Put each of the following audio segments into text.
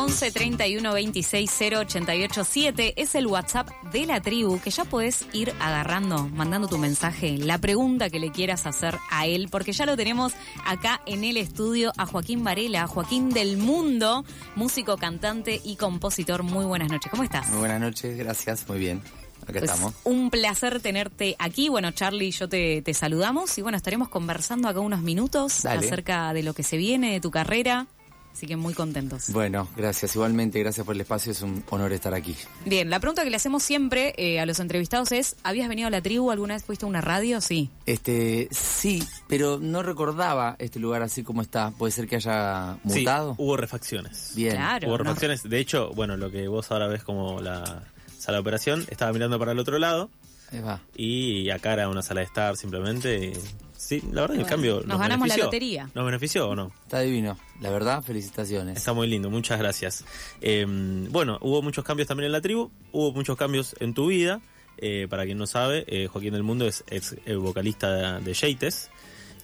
11 31 26 088 7 es el WhatsApp de la tribu que ya podés ir agarrando, mandando tu mensaje, la pregunta que le quieras hacer a él, porque ya lo tenemos acá en el estudio a Joaquín Varela, Joaquín del Mundo, músico, cantante y compositor. Muy buenas noches, ¿cómo estás? Muy buenas noches, gracias, muy bien. Acá Pues, estamos. Un placer tenerte aquí. Bueno, Charlie y yo te, te saludamos y bueno, estaremos conversando acá unos minutos Dale. acerca de lo que se viene, de tu carrera. Así que muy contentos. Bueno, gracias. Igualmente, gracias por el espacio. Es un honor estar aquí. Bien, la pregunta que le hacemos siempre eh, a los entrevistados es, ¿habías venido a la tribu? ¿Alguna vez fuiste a una radio? Sí. Este, sí, pero no recordaba este lugar así como está. Puede ser que haya Sí, mutado. hubo refacciones. Bien. Claro. Hubo no. refacciones. De hecho, bueno, lo que vos ahora ves como la sala de operación, estaba mirando para el otro lado Ahí va. y acá era una sala de estar simplemente. y- Sí, la verdad que el cambio nos nos, ganamos la lotería. ¿Nos benefició o no? Está divino. La verdad, felicitaciones. Está muy lindo, muchas gracias. Eh, bueno, hubo muchos cambios también en la tribu, hubo muchos cambios en tu vida. Eh, para quien no sabe, eh, Joaquín del Mundo es ex eh, vocalista de, Yates.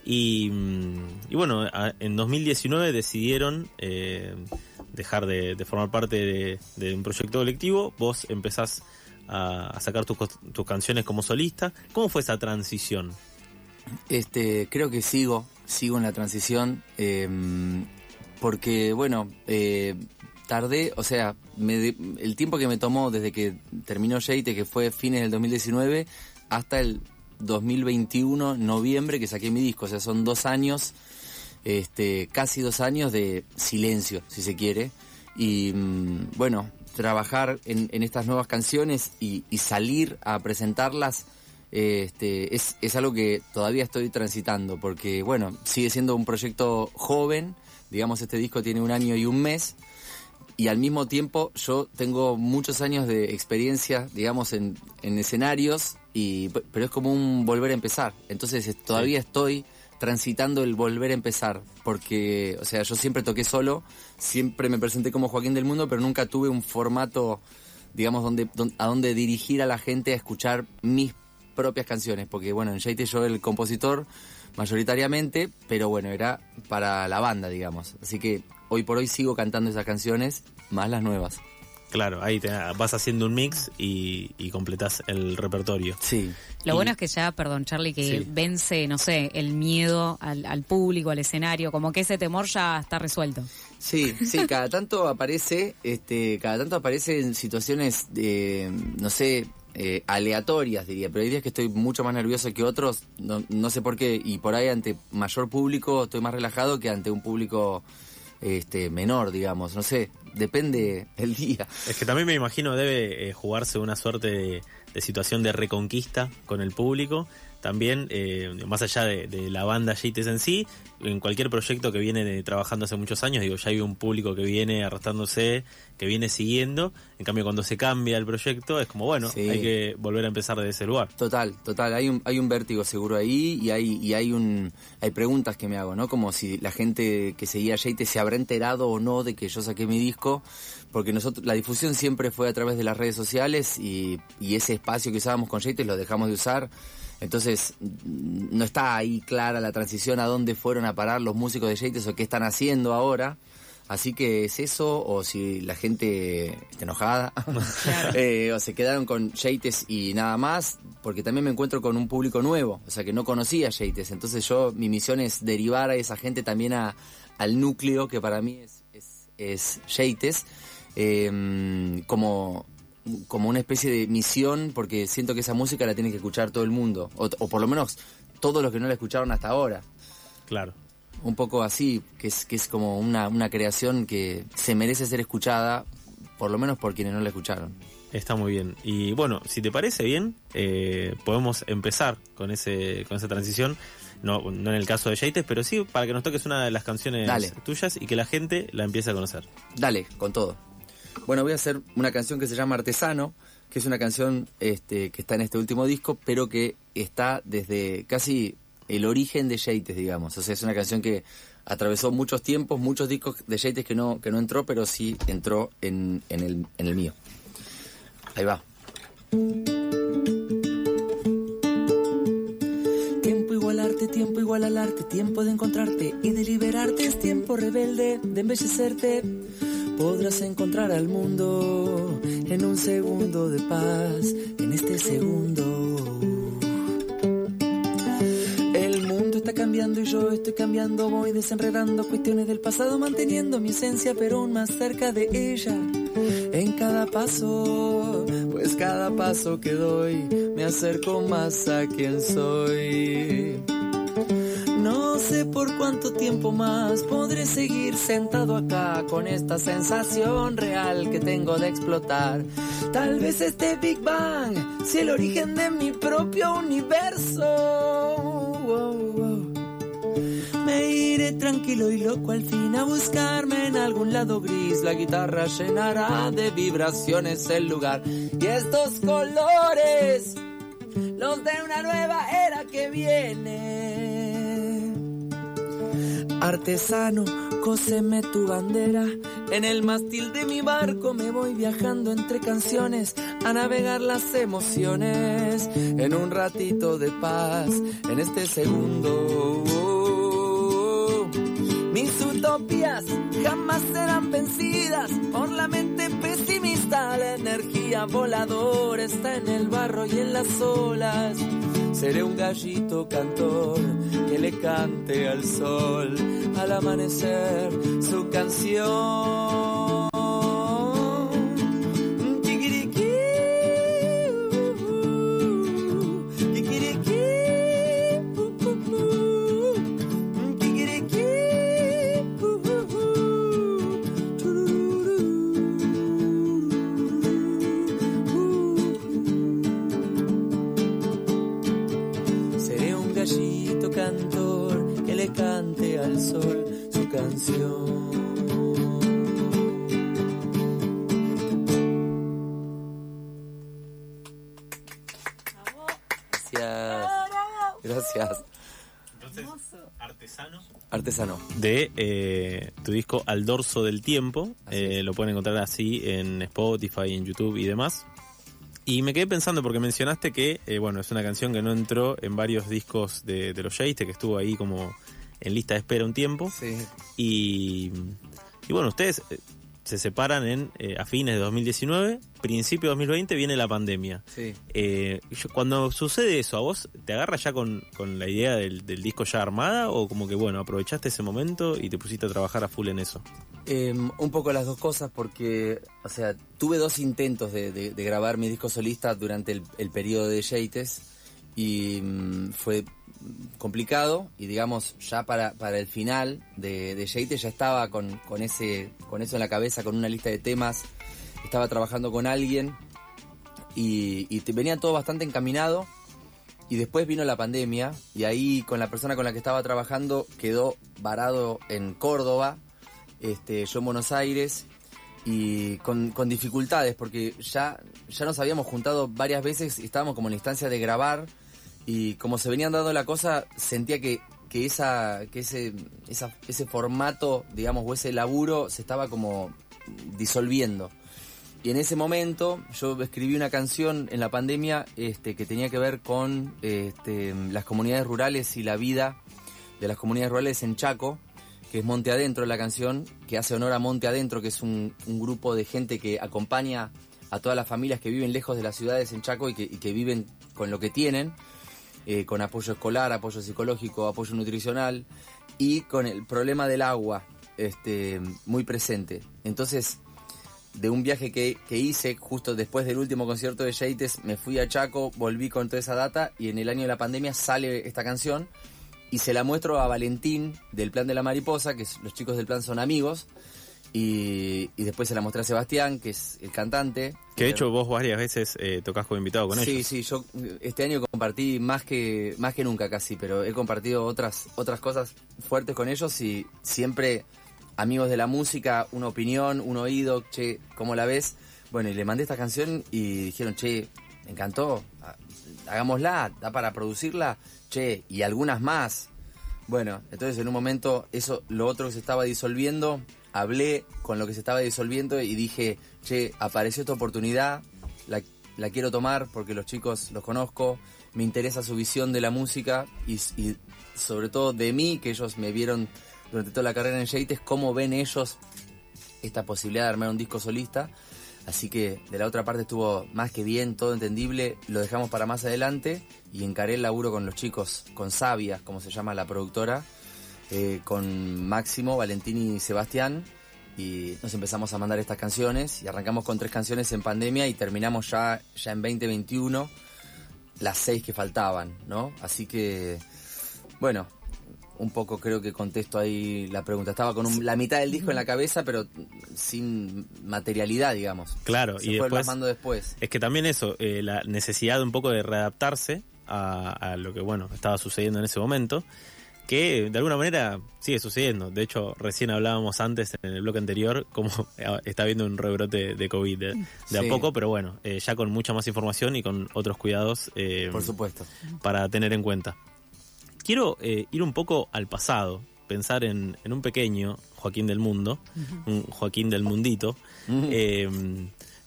Y, mm, y bueno, a- en 2019 decidieron eh, dejar de, de formar parte de, de un proyecto colectivo. Vos empezás a, a sacar tus, tus canciones como solista. ¿Cómo fue esa transición? Este, creo que sigo, sigo en la transición, eh, porque bueno, eh, tardé, o sea, me el tiempo que me tomó desde que terminó Yeite, que fue fines del 2019, hasta el 2021, noviembre, que saqué mi disco, o sea, son dos años, este, casi dos años de silencio, si se quiere, y mm, bueno, trabajar en, en estas nuevas canciones y salir a presentarlas este, es, es algo que todavía estoy transitando, porque bueno, sigue siendo un proyecto joven, digamos este disco tiene un año y un mes, y al mismo tiempo yo tengo muchos años de experiencia, digamos, en, en escenarios, y, pero es como un volver a empezar, entonces es- todavía estoy transitando el volver a empezar, porque, o sea, yo siempre toqué solo, siempre me presenté como Joaquín del Mundo, pero nunca tuve un formato, digamos, donde, don- a donde dirigir a la gente a escuchar mis propias canciones, porque bueno, en Yaite yo el compositor mayoritariamente, pero bueno, era para la banda, digamos. Así que hoy por hoy sigo cantando esas canciones, más las nuevas. Claro, ahí te, vas haciendo un mix y, y completás el repertorio. Sí. Lo Y- bueno es que ya, perdón Charlie, que Sí. vence, no sé, el miedo al, al público, al escenario, como que ese temor ya está resuelto. Sí, sí, cada tanto aparece, este, cada tanto aparece en situaciones de, no sé, eh, aleatorias diría, pero hay días que estoy mucho más nervioso que otros, no, no sé por qué, y por ahí ante mayor público estoy más relajado que ante un público este menor, digamos, no sé, depende el día. Es que también me imagino debe eh, jugarse una suerte de, de situación de reconquista con el público. También, eh, más allá de, de la banda Yates en sí, en cualquier proyecto que viene de- trabajando hace muchos años, digo, ya hay un público que viene arrastrándose, que viene siguiendo. En cambio, cuando se cambia el proyecto, es como, bueno, Sí. hay que volver a empezar de ese lugar. Total, total, hay un, hay un vértigo seguro ahí y hay, y hay un hay preguntas que me hago, ¿no? Como si la gente que seguía a se habrá enterado o no de que yo saqué mi disco, porque nosotros, la difusión siempre fue a través de las redes sociales y, y ese espacio que usábamos con Yeite lo dejamos de usar. Entonces, no está ahí clara la transición a dónde fueron a parar los músicos de Yates o qué están haciendo ahora. Así que es eso, o si la gente está enojada, eh, o se quedaron con Yates y nada más, porque también me encuentro con un público nuevo, o sea que no conocía Yates. Entonces yo, mi misión es derivar a esa gente también a, al núcleo que para mí es, es, es Yates, eh, como, como una especie de misión, porque siento que esa música la tiene que escuchar todo el mundo, o, o por lo menos todos los que no la escucharon hasta ahora Claro. un poco así, que es, que es como una, una creación que se merece ser escuchada, por lo menos por quienes no la escucharon. Está muy bien. Y bueno, si te parece bien, eh, podemos empezar con ese con esa transición. No, no en el caso de Yates, pero sí para que nos toques una de las canciones Dale. tuyas y que la gente la empiece a conocer. Dale, con todo. Bueno, voy a hacer una canción que se llama Artesano, que es una canción este, que está en este último disco, pero que está desde casi el origen de Yates, digamos. O sea, es una canción que atravesó muchos tiempos, muchos discos de Yates que no, que no entró, pero sí entró en, en, el, en el mío. Ahí va. Tiempo igual arte, tiempo igual al arte, tiempo de encontrarte y de liberarte, es tiempo rebelde de embellecerte. Podrás encontrar al mundo en un segundo de paz, en este segundo. El mundo está cambiando y yo estoy cambiando, voy desenredando cuestiones del pasado, manteniendo mi esencia, pero aún más cerca de ella. En cada paso, pues cada paso que doy, me acerco más a quien soy. Sé por cuánto tiempo más podré seguir sentado acá con esta sensación real que tengo de explotar. Tal vez este Big Bang sea el origen de mi propio universo. Me iré tranquilo y loco al fin a buscarme en algún lado gris. La guitarra llenará de vibraciones el lugar. Y estos colores, los de una nueva era que viene. Artesano, cóseme tu bandera. En el mástil de mi barco me voy viajando entre canciones a navegar las emociones. En un ratito de paz, en este segundo. Mis utopías jamás serán vencidas por la mente pesimista. La energía voladora está en el barro y en las olas. Seré un gallito cantor que le cante al sol al amanecer su canción. Canción. Gracias. Gracias. Entonces, artesano. Artesano. De eh, tu disco Al Dorso del Tiempo. Eh, lo pueden encontrar así en Spotify, en YouTube y demás. Y me quedé pensando porque mencionaste que, eh, bueno, es una canción que no entró en varios discos de, de los Jays, que estuvo ahí como en lista de espera un tiempo. Sí. Y, y bueno, ustedes eh, se separan en eh, a fines de 2019, principio de 2020 viene la pandemia. Sí. Eh, cuando sucede eso, ¿a vos te agarra ya con, con la idea del, del disco ya armada o como que, bueno, aprovechaste ese momento y te pusiste a trabajar a full en eso? Eh, un poco las dos cosas porque, o sea, tuve dos intentos de, de- de grabar mi disco solista durante el, el periodo de Yates y mm, fue complicado y digamos ya para, para el final de, de Yates ya estaba con, con, ese, con eso en la cabeza, con una lista de temas, estaba trabajando con alguien y, te- venía todo bastante encaminado y después vino la pandemia y ahí con la persona con la que estaba trabajando quedó varado en Córdoba, este, yo en Buenos Aires y con, con dificultades porque ya, ya nos habíamos juntado varias veces y estábamos como en la instancia de grabar y como se venían dando la cosa sentía que, que, esa, que ese, ese formato, digamos, o ese laburo se estaba como disolviendo. Y en ese momento yo escribí una canción en la pandemia este, que tenía que ver con este, las comunidades rurales y la vida de las comunidades rurales en Chaco, que es Monte Adentro la canción, que hace honor a Monte Adentro, que es un, grupo de gente que acompaña a todas las familias que viven lejos de las ciudades en Chaco y que viven con lo que tienen, eh, con apoyo escolar, apoyo psicológico, apoyo nutricional y con el problema del agua este, muy presente. Entonces, de un viaje que, que hice justo después del último concierto de Yates, me fui a Chaco, volví con toda esa data y en el año de la pandemia sale esta canción y se la muestro a Valentín del Plan de la Mariposa, que los chicos del plan son amigos, y, y después se la mostré a Sebastián, que es el cantante. Que de hecho vos varias veces eh, tocas como invitado con sí, ellos. sí, yo este año compartí más que más que nunca casi, pero he compartido otras otras cosas fuertes con ellos y siempre amigos de la música, una opinión, un oído, che, ¿cómo la ves? Bueno, y le mandé esta canción y dijeron, che, me encantó, ha- hagámosla, da para producirla, che, y algunas más. Bueno, entonces en un momento eso, lo otro que se estaba disolviendo, hablé con lo que se estaba disolviendo y dije, che, apareció esta oportunidad, la, quiero tomar porque los chicos los conozco, me interesa su visión de la música y, y sobre todo de mí, que ellos me vieron durante toda la carrera en Yates, cómo ven ellos esta posibilidad de armar un disco solista. Así que de la otra parte estuvo más que bien, todo entendible, lo dejamos para más adelante y encaré el laburo con los chicos, con Sabia, como se llama la productora, eh, con Máximo, Valentín y Sebastián, y nos empezamos a mandar estas canciones y arrancamos con tres canciones en pandemia y terminamos ya, ya en 2021 las seis que faltaban, ¿no? Así que, bueno, un poco creo que contesto ahí la pregunta. Estaba con la mitad del disco en la cabeza, pero sin materialidad, digamos. Claro, Se y fue después después. es que también eso, eh, la necesidad un poco de readaptarse a, a lo que bueno estaba sucediendo en ese momento, que de alguna manera sigue sucediendo. De hecho, recién hablábamos antes en el bloque anterior cómo está habiendo un rebrote de COVID de, de Sí. a poco, pero bueno, eh, ya con mucha más información y con otros cuidados eh, Por supuesto. para tener en cuenta. Quiero eh, ir un poco al pasado, pensar en, en un pequeño Joaquín del Mundo, un Joaquín del Mundito. Eh,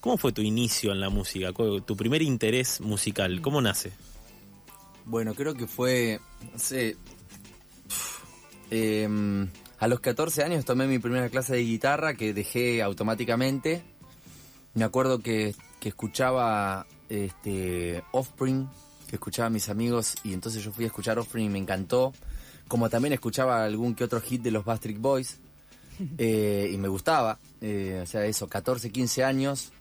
¿Cómo fue tu inicio en la música? ¿Cu- ¿Tu primer interés musical? ¿Cómo nace? Bueno, creo que fue, no sé, em, a los 14 años tomé mi primera clase de guitarra que dejé automáticamente. Me acuerdo que, que escuchaba este, Offspring, que escuchaba a mis amigos y entonces yo fui a escuchar Offspring y me encantó. Como también escuchaba algún que otro hit de los Bastric Boys eh, y me gustaba. Eh, o sea, eso, 14, 15 años.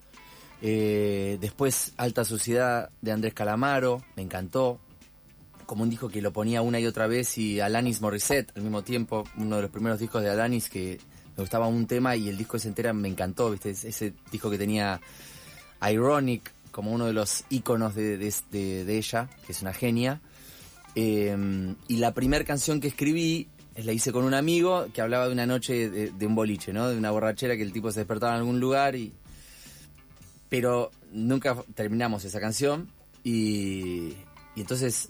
Eh, después Alta Suciedad de Andrés Calamaro, me encantó. Como un disco que lo ponía una y otra vez y Alanis Morissette al mismo tiempo, uno de los primeros discos de Alanis que me gustaba un tema y el disco ese entera me encantó, ¿viste? Es- Ese disco que tenía Ironic como uno de los íconos de, de- de- ella, que es una genia. Eh, y la primera canción que escribí eh, la hice con un amigo que hablaba de una noche de, un boliche, ¿no? De una borrachera que el tipo se despertaba en algún lugar y... Pero nunca terminamos esa canción y entonces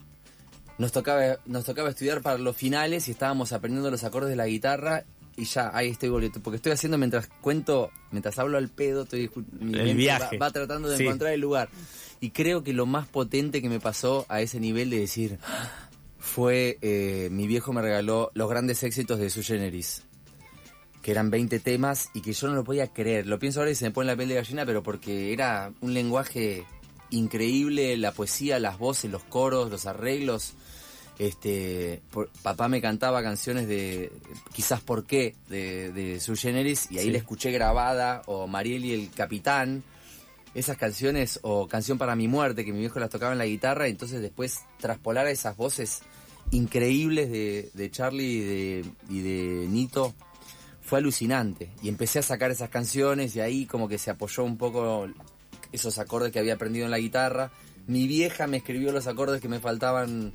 nos tocaba, nos tocaba estudiar para los finales y estábamos aprendiendo los acordes de la guitarra y ya, ahí estoy boleto. Porque estoy haciendo mientras cuento, mientras hablo al pedo, estoy, mi El viaje. Va, va tratando de Sí. encontrar el lugar. Y creo que lo más potente que me pasó a ese nivel de decir fue eh, mi viejo me regaló los grandes éxitos de su generis que eran 20 temas y que yo no lo podía creer. Lo pienso ahora y se me pone la piel de gallina, pero porque era un lenguaje increíble, la poesía, las voces, los coros, los arreglos. Este, por- papá me cantaba canciones de quizás por qué de, de su generis y ahí Sí. la escuché grabada o Mariel y el Capitán. Esas canciones o Canción para mi muerte que mi viejo las tocaba en la guitarra y entonces después traspolar a esas voces increíbles de, de Charlie y de, y de Nito fue alucinante. Y empecé a sacar esas canciones y ahí como que se apoyó un poco esos acordes que había aprendido en la guitarra. Mi vieja me escribió los acordes que me faltaban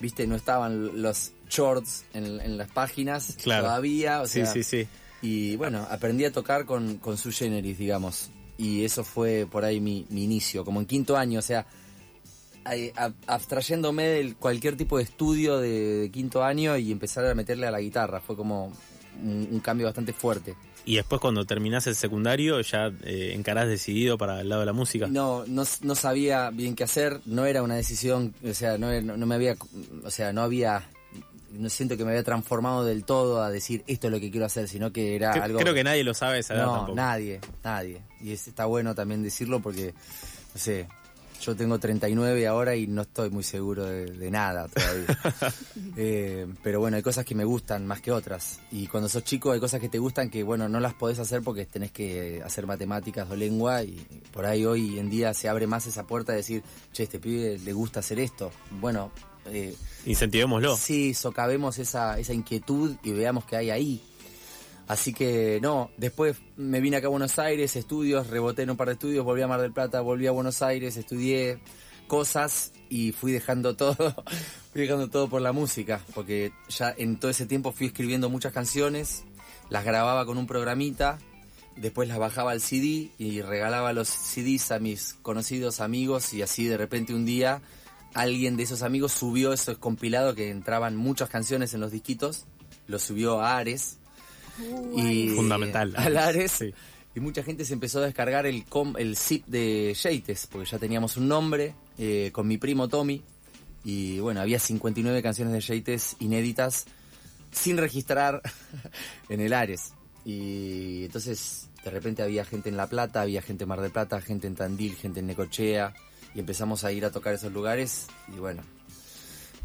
viste no estaban los shorts en, en las páginas Claro. todavía o Sí, sea, sí, sí. y bueno, aprendí a tocar con, con su generis, digamos. Y eso fue por ahí mi, mi inicio, como en quinto año, o sea, abstrayéndome de cualquier tipo de estudio de, de quinto año y empezar a meterle a la guitarra. Fue como un, un cambio bastante fuerte. Y después cuando terminás el secundario ya eh, encarás decidido para el lado de la música. No, no, no sabía bien qué hacer, no era una decisión, o sea, no, no, me había, o sea, no había, no siento que me había transformado del todo a decir esto es lo que quiero hacer, sino que era algo... Creo que nadie lo sabe esa edad No, tampoco. nadie, nadie. Y es- está bueno también decirlo porque, no sé, yo tengo 39 ahora y no estoy muy seguro de, de nada todavía. Eh, pero bueno, hay cosas que me gustan más que otras. Y cuando sos chico hay cosas que te gustan que, bueno, no las podés hacer porque tenés que hacer matemáticas o lengua. Y por ahí hoy en día se abre más esa puerta de decir, che, este pibe le gusta hacer esto. Bueno, eh, Incentivémoslo. Sí, socavemos esa, esa inquietud y veamos qué hay ahí. Así que no, después me vine acá a Buenos Aires, estudios, reboté en un par de estudios, volví a Mar del Plata, volví a Buenos Aires, estudié cosas y fui dejando todo, fui dejando todo por la música, porque ya en todo ese tiempo fui escribiendo muchas canciones, las grababa con un programita, después las bajaba al CD y regalaba los CDs a mis conocidos amigos y así de repente un día alguien de esos amigos subió esos compilados que entraban muchas canciones en los disquitos, lo subió a Ares. Y Fundamental. Al Ares. Sí. Y mucha gente se empezó a descargar el, com- el zip de Yates, porque ya teníamos un nombre, eh, con mi primo Tommy. Y bueno, había 59 canciones de Yates inéditas sin registrar en el Ares. Y entonces de repente había gente en La Plata, había gente en Mar del Plata, gente en Tandil, gente en Necochea. Y empezamos a ir a tocar esos lugares y bueno.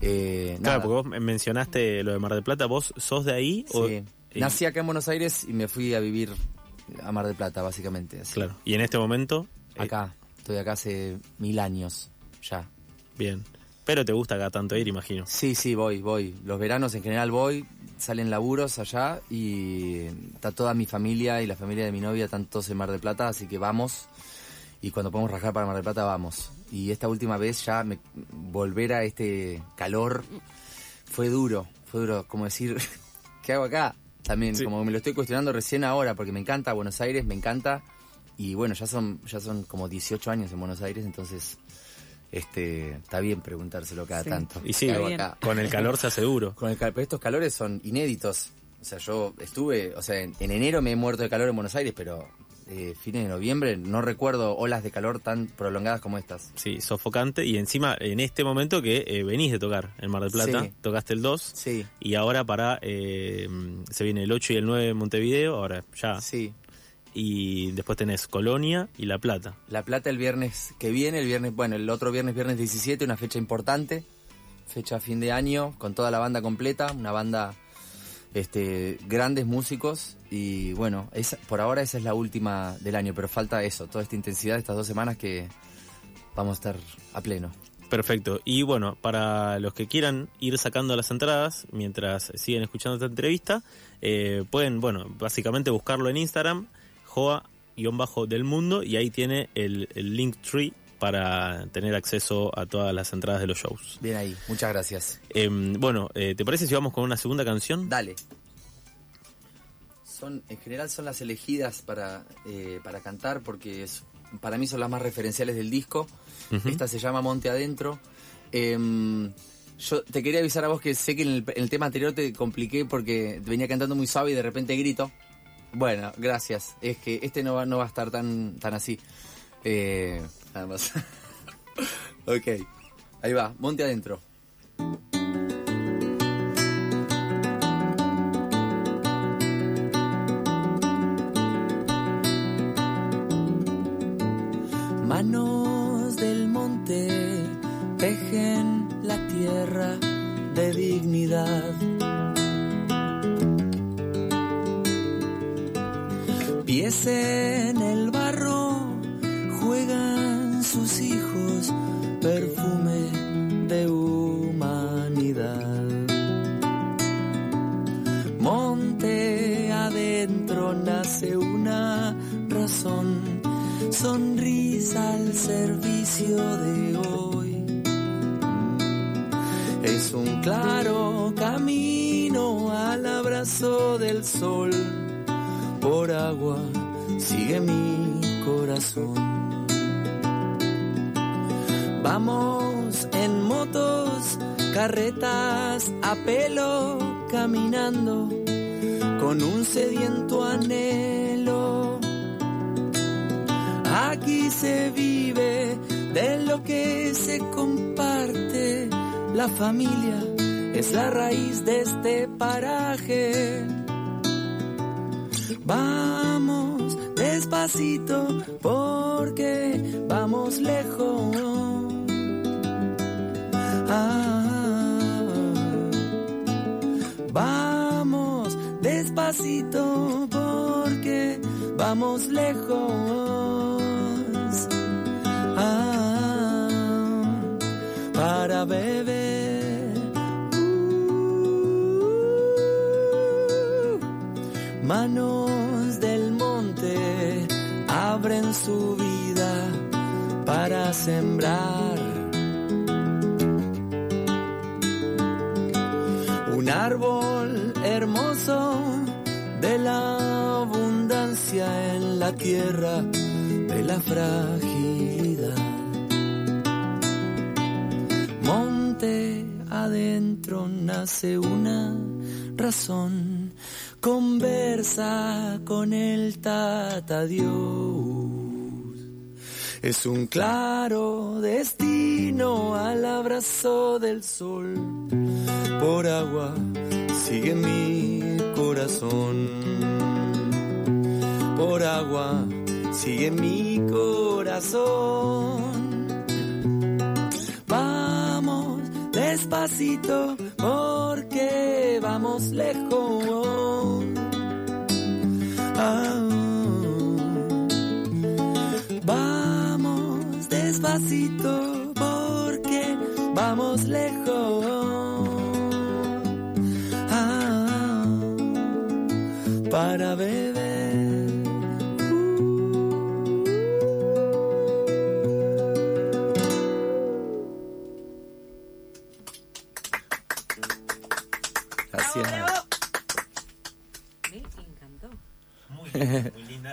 eh, Claro, nada. porque vos mencionaste lo de Mar del Plata, ¿vos sos de ahí? o-. y- Nací acá en Buenos Aires y me fui a vivir a Mar del Plata, básicamente. así. Claro. Y en este momento, eh, Acá. Estoy acá hace mil años ya. bien. Pero te gusta acá tanto ir, imagino. Sí, sí, voy, voy. Los veranos en general voy, salen laburos allá y está toda mi familia y la familia de mi novia, están todos en Mar del Plata, así que vamos. Y cuando podemos rajar para Mar del Plata, vamos. Y esta última vez ya me, volver a este calor fue duro, fue duro, como decir, ¿qué hago acá? También, Sí. como me lo estoy cuestionando recién ahora, porque me encanta Buenos Aires, me encanta. Y bueno, ya son, ya son como 18 años en Buenos Aires, entonces este está bien preguntárselo cada Sí. tanto. Y sí, con el calor se hace duro. Con el pero estos calores son inéditos. O sea, yo estuve, o sea, en, en enero me he muerto de calor en Buenos Aires, pero eh, fines de noviembre no recuerdo olas de calor tan prolongadas como estas. Sí, sofocante. Y encima, en este momento que eh, venís de tocar en Mar del Plata, Sí. tocaste el 2. Sí, Y ahora para. eh, se viene el 8 y el 9 en Montevideo, ahora ya. sí. Y después tenés Colonia y La Plata. La Plata el viernes que viene, el viernes, bueno, el otro viernes, viernes 17, una fecha importante, fecha fin de año, con toda la banda completa, una banda, este, grandes músicos y bueno, por ahora esa es la última del año, pero falta eso, toda esta intensidad de estas dos semanas que vamos a estar a pleno. Perfecto. Y bueno, para los que quieran ir sacando las entradas mientras siguen escuchando esta entrevista, eh, pueden, bueno, básicamente buscarlo en Instagram, joa-del mundo, y ahí tiene el, el link tree para tener acceso a todas las entradas de los shows. Bien ahí, muchas gracias. Em, bueno, eh, ¿te parece si vamos con una segunda canción? Dale. Son, en general son las elegidas para, eh, para cantar porque es, para mí son las más referenciales del disco. Esta se llama Monte Adentro. Em, yo te quería avisar a vos que sé que en el, en el tema anterior te compliqué porque venía cantando muy suave y de repente grito. Bueno, gracias. Es que este no va, no va a estar tan, tan así. Eh, nada más. ok. Ahí va, Monte Adentro. Nace una razón, sonrisa al servicio de hoy. Es un claro camino al abrazo del sol, por agua sigue mi corazón. Vamos en motos, carretas a pelo, caminando con un sediento anhelo. Aquí se vive de lo que se comparte. La familia es la raíz de este paraje. Vamos despacito porque vamos lejos. Ah, despacito porque vamos lejos. Ah, para beber. Uh, manos del monte abren su vida para sembrar. Un árbol hermoso de la abundancia en la tierra de la fragilidad. Monte adentro nace una razón, conversa con el tata Dios. Es un claro destino al abrazo del sol. Por agua sigue mi corazón. agua sigue mi corazón. Vamos despacito porque vamos lejos. Ah, vamos despacito porque vamos lejos.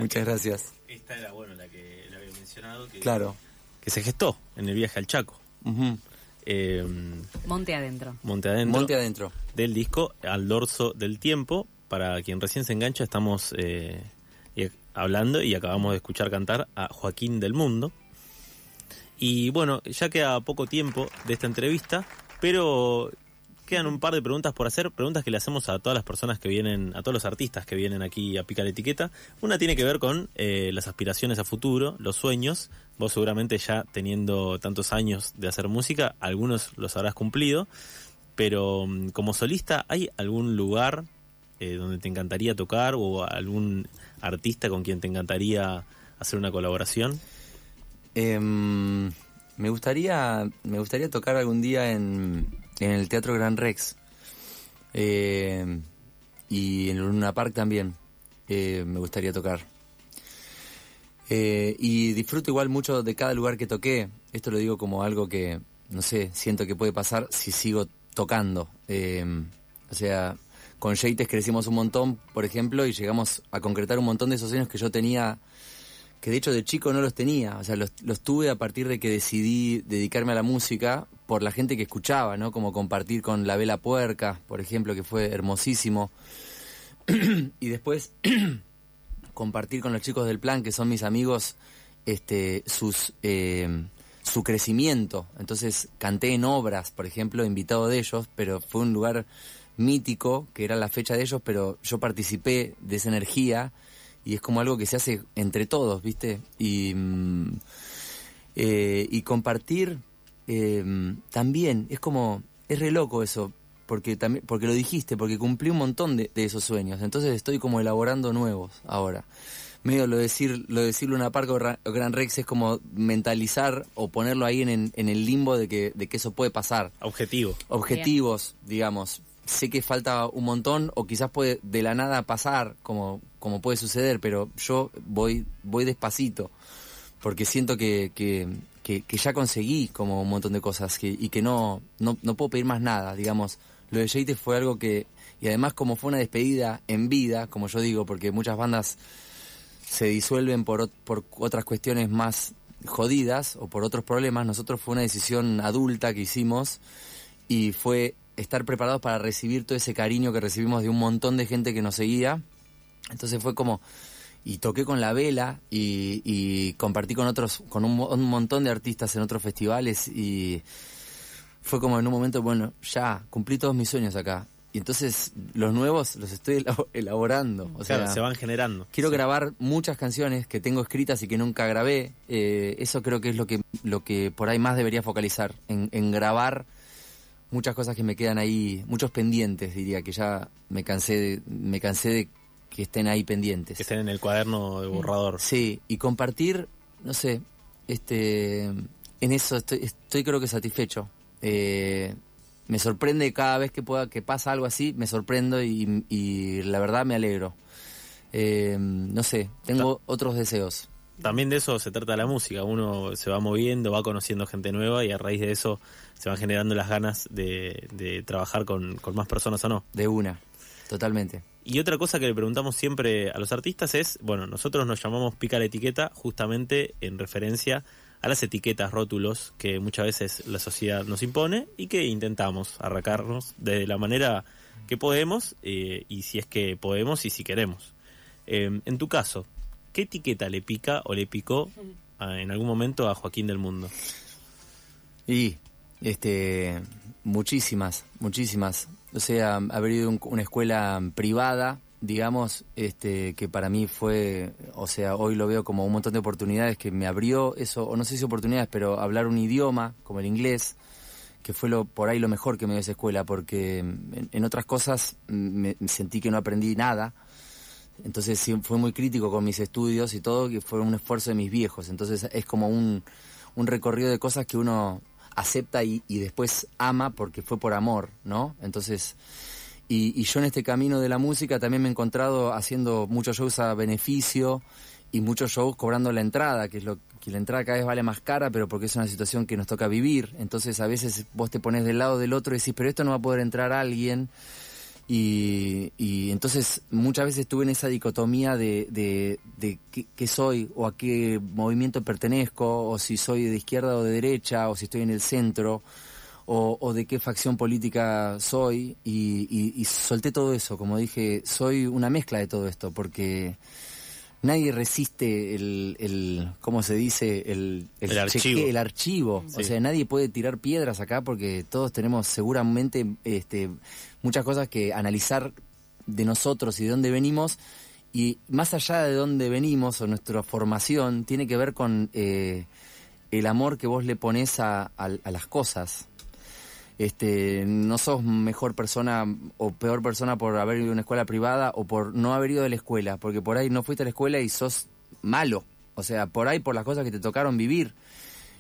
Muchas gracias. Esta era, bueno, la que le había mencionado. Que, Claro. Que se gestó en el viaje al Chaco. Eh, Monte adentro. Monte Adentro. Monte adentro. del disco Al dorso del tiempo. Para quien recién se engancha, estamos eh, hablando y acabamos de escuchar cantar a Joaquín del Mundo. Y bueno, ya queda poco tiempo de esta entrevista, pero quedan un par de preguntas por hacer, preguntas que le hacemos a todas las personas que vienen, a todos los artistas que vienen aquí a picar la etiqueta. Una tiene que ver con eh, las aspiraciones a futuro, los sueños. Vos seguramente ya teniendo tantos años de hacer música, algunos los habrás cumplido, pero mm, como solista, ¿hay algún lugar eh, donde te encantaría tocar o algún artista con quien te encantaría hacer una colaboración? Em, me gustaría me gustaría tocar algún día en, en el Teatro Gran Rex Em, y en Luna Park también eh, me gustaría tocar. Eh, y disfruto igual mucho de cada lugar que toqué. Esto lo digo como algo que, no sé, siento que puede pasar si sigo tocando. Em, o sea, con Yates crecimos un montón, por ejemplo, y llegamos a concretar un montón de esos sueños que yo tenía que de hecho de chico no los tenía, o sea, los, los tuve a partir de que decidí dedicarme a la música por la gente que escuchaba, ¿no? Como compartir con La Vela Puerca, por ejemplo, que fue hermosísimo. y después compartir con los chicos del plan, que son mis amigos, este, sus, eh, su crecimiento. Entonces canté en obras, por ejemplo, invitado de ellos, pero fue un lugar mítico, que era la fecha de ellos, pero yo participé de esa energía y es como algo que se hace entre todos, ¿viste? Y, mm, eh, y compartir eh, también, es como, es re loco eso, porque, también, porque lo dijiste, porque cumplí un montón de, de esos sueños, entonces estoy como elaborando nuevos ahora. Medio lo de decir, lo de decir Luna Park o Ra- o Gran Rex es como mentalizar o ponerlo ahí en, en- en el limbo de que, de que eso puede pasar Objetivo. objetivos, digamos. Sé que falta un montón o quizás puede de la nada pasar, como, como puede suceder, pero yo voy, voy despacito, porque siento que, que, ya conseguí como un montón de cosas que, y que no, no, no puedo pedir más nada, digamos. Lo de Jade fue algo que, y además como fue una despedida en vida, como yo digo, porque muchas bandas se disuelven por, por otras cuestiones más jodidas o por otros problemas. Nosotros fue una decisión adulta que hicimos y fue estar preparados para recibir todo ese cariño que recibimos de un montón de gente que nos seguía. Entonces fue como y toqué con la vela y, y compartí con otros con un, mo- un montón de artistas en otros festivales y fue como en un momento bueno ya cumplí todos mis sueños acá y entonces los nuevos los estoy elabo- elaborando o sea se van generando. Quiero grabar muchas canciones que tengo escritas y que nunca grabé. Eh, eso creo que es lo que, lo que por ahí más debería focalizar, en, en grabar muchas cosas que me quedan ahí, muchos pendientes, diría, que ya me cansé de, me cansé de que estén ahí pendientes. Que estén en el cuaderno de borrador. Sí, y compartir, no sé, este, en eso estoy, estoy creo que satisfecho. Eh, me sorprende cada vez que pueda que pasa algo así, me sorprendo y, y la verdad me alegro. Eh, no sé, tengo otros deseos. También de eso se trata la música. Uno se va moviendo, va conociendo gente nueva y a raíz de eso se van generando las ganas de, de trabajar con, con más personas o no. De una, totalmente. Y otra cosa que le preguntamos siempre a los artistas es, bueno, nosotros nos llamamos pica la etiqueta justamente en referencia a las etiquetas, rótulos que muchas veces la sociedad nos impone y que intentamos arrancarnos de la manera que podemos eh, y si es que podemos y si queremos. Eh, en tu caso, ¿qué etiqueta le pica o le picó ah, en algún momento a Joaquín del Mundo? Y, este, muchísimas, muchísimas. O sea, haber ido a un- una escuela privada digamos, este, que para mí fue, o sea, hoy lo veo como un montón de oportunidades que me abrió eso, o no sé si oportunidades, pero hablar un idioma como el inglés, que fue lo por ahí lo mejor que me dio esa escuela, porque en, en otras cosas me, sentí que no aprendí nada. Entonces sí, fue muy crítico con mis estudios y todo, que fue un esfuerzo de mis viejos. Entonces es como un recorrido de cosas que uno acepta y, y después ama porque fue por amor, ¿no? Entonces y, yo en este camino de la música también me he encontrado haciendo muchos shows a beneficio y muchos shows cobrando la entrada, que es lo que la entrada cada vez vale más cara, pero porque es una situación que nos toca vivir. Entonces a veces vos te pones del lado del otro y decís, pero esto no va a poder entrar alguien. Y, y entonces muchas veces estuve en esa dicotomía de, de, qué, qué, soy o a qué movimiento pertenezco, o si soy de izquierda o de derecha, o si estoy en el centro o, de qué facción política soy. Y, solté todo eso, como dije, soy una mezcla de todo esto, porque nadie resiste el, el ¿cómo se dice? El, el, archivo. el archivo. O sea, nadie puede tirar piedras acá porque todos tenemos seguramente este, muchas cosas que analizar de nosotros y de dónde venimos. Y más allá de dónde venimos o nuestra formación, tiene que ver con eh, el amor que vos le pones a, a las cosas este, no sos mejor persona o peor persona por haber ido a una escuela privada o por no haber ido a la escuela, porque por ahí no fuiste a la escuela y sos malo, o sea, por ahí por las cosas que te tocaron vivir,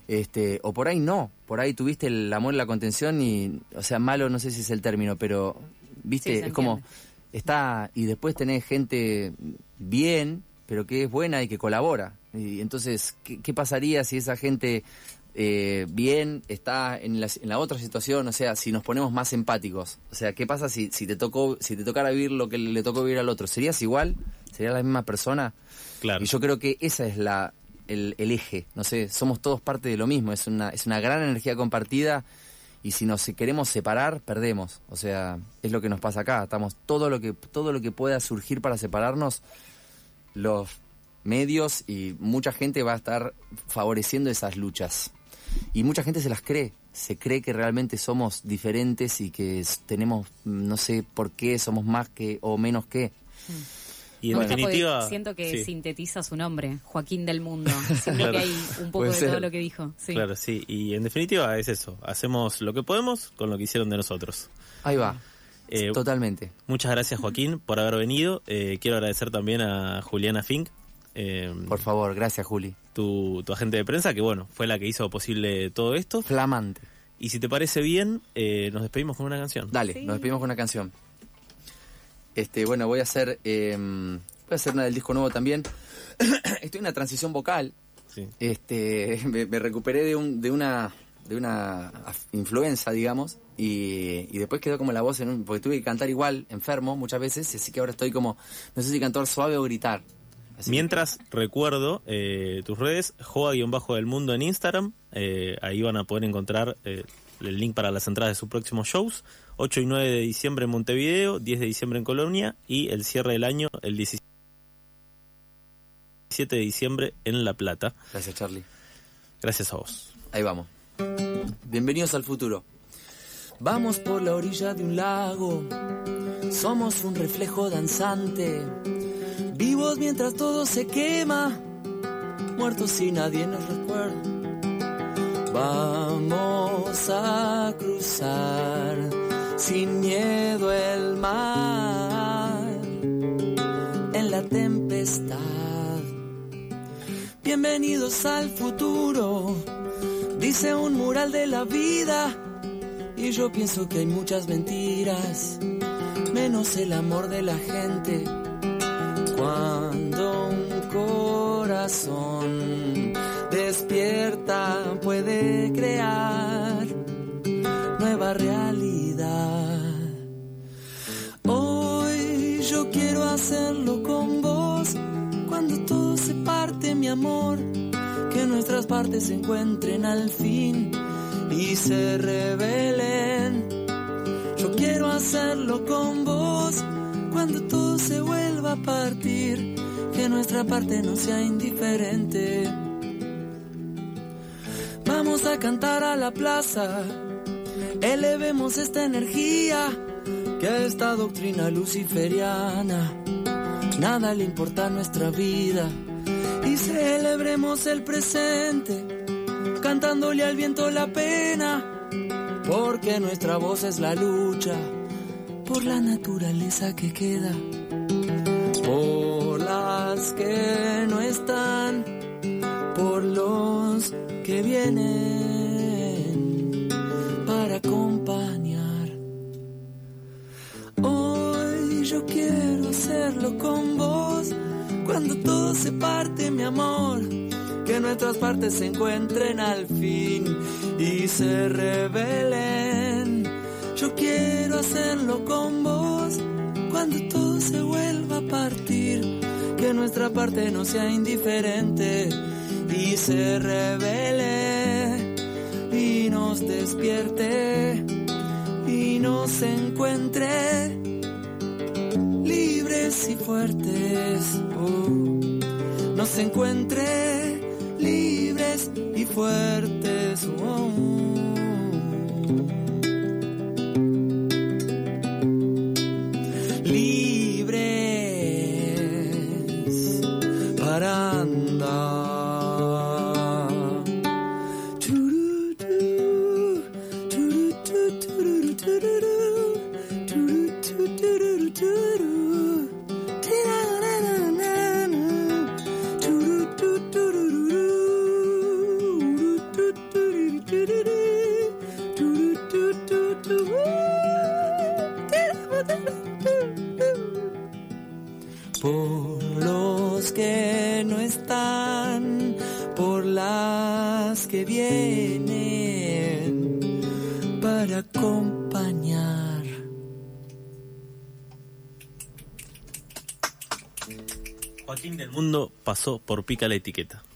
este, o por ahí no, por ahí tuviste el amor y la contención y, o sea, malo no sé si es el término, pero, viste, es como, está, y después tenés gente bien, pero que es buena y que colabora. Y entonces, ¿qué, qué pasaría si esa gente eh, bien está en la, en la, otra situación, o sea, si nos ponemos más empáticos, o sea, ¿qué pasa si, si te tocó, si te tocara vivir lo que le tocó vivir al otro? ¿Serías igual? ¿Serías la misma persona? Claro. Y yo creo que esa es la, el, el, eje, no sé, somos todos parte de lo mismo, es una, es una gran energía compartida y si nos queremos separar, perdemos, o sea, es lo que nos pasa acá, estamos todo lo que, todo lo que pueda surgir para separarnos, los medios y mucha gente va a estar favoreciendo esas luchas. Y mucha gente se las cree, se cree que realmente somos diferentes y que tenemos, no sé por qué, somos más que o menos que. Y en definitiva. Siento que sintetiza su nombre, Joaquín del Mundo. Siento que hay un poco de todo lo que dijo. Claro, sí. Y en definitiva es eso. Hacemos lo que podemos con lo que hicieron de nosotros. Ahí va. Eh, Totalmente. Muchas gracias, Joaquín, por haber venido. Eh, quiero agradecer también a Juliana Fink. Eh, por favor, gracias, Juli tu, agente de prensa, que bueno, fue la que hizo posible todo esto. Flamante. Y si te parece bien, eh, nos despedimos con una canción. Dale, nos despedimos con una canción. Este, bueno, voy a hacer, em, voy a hacer una del disco nuevo también. Estoy en una transición vocal. Sí. Este, me, recuperé de un, de una, de una influenza, digamos, y, y, después quedó como la voz en un, porque tuve que cantar igual, enfermo muchas veces, así que ahora estoy como, no sé si cantar suave o gritar. Mientras, recuerdo eh, tus redes, Joa-del mundo en Instagram. Eh, ahí van a poder encontrar eh, el link para las entradas de sus próximos shows. 8 y 9 de diciembre en Montevideo, 10 de diciembre en Colonia y el cierre del año el 17 de diciembre en La Plata. Gracias, Charlie. Gracias a vos. Ahí vamos. Bienvenidos al futuro. Vamos por la orilla de un lago. Somos un reflejo danzante Vivos mientras todo se quema, muertos si nadie nos recuerda. Vamos a cruzar sin miedo el mar en la tempestad. Bienvenidos al futuro, dice un mural de la vida. Y yo pienso que hay muchas mentiras, menos el amor de la gente cuando un corazón despierta puede crear nueva realidad. Hoy yo quiero hacerlo con vos cuando todo se parte, mi amor. Que nuestras partes se encuentren al fin y se revelen. Yo quiero hacerlo con vos cuando todo se vuelva a partir, que nuestra parte no sea indiferente. Vamos a cantar a la plaza, elevemos esta energía que esta doctrina luciferiana nada le importa nuestra vida y celebremos el presente, cantándole al viento la pena, porque nuestra voz es la lucha por la naturaleza que queda, por las que no están, por los que vienen para acompañar. Hoy yo quiero hacerlo con vos, cuando todo se parte, mi amor. Que nuestras partes se encuentren al fin y se revelen. Quiero hacerlo con vos, cuando todo se vuelva a partir. Que nuestra parte no sea indiferente y se revele y nos despierte y nos encuentre libres y fuertes. Oh, nos encuentre libres y fuertes. Oh. Por Pica la Etiqueta.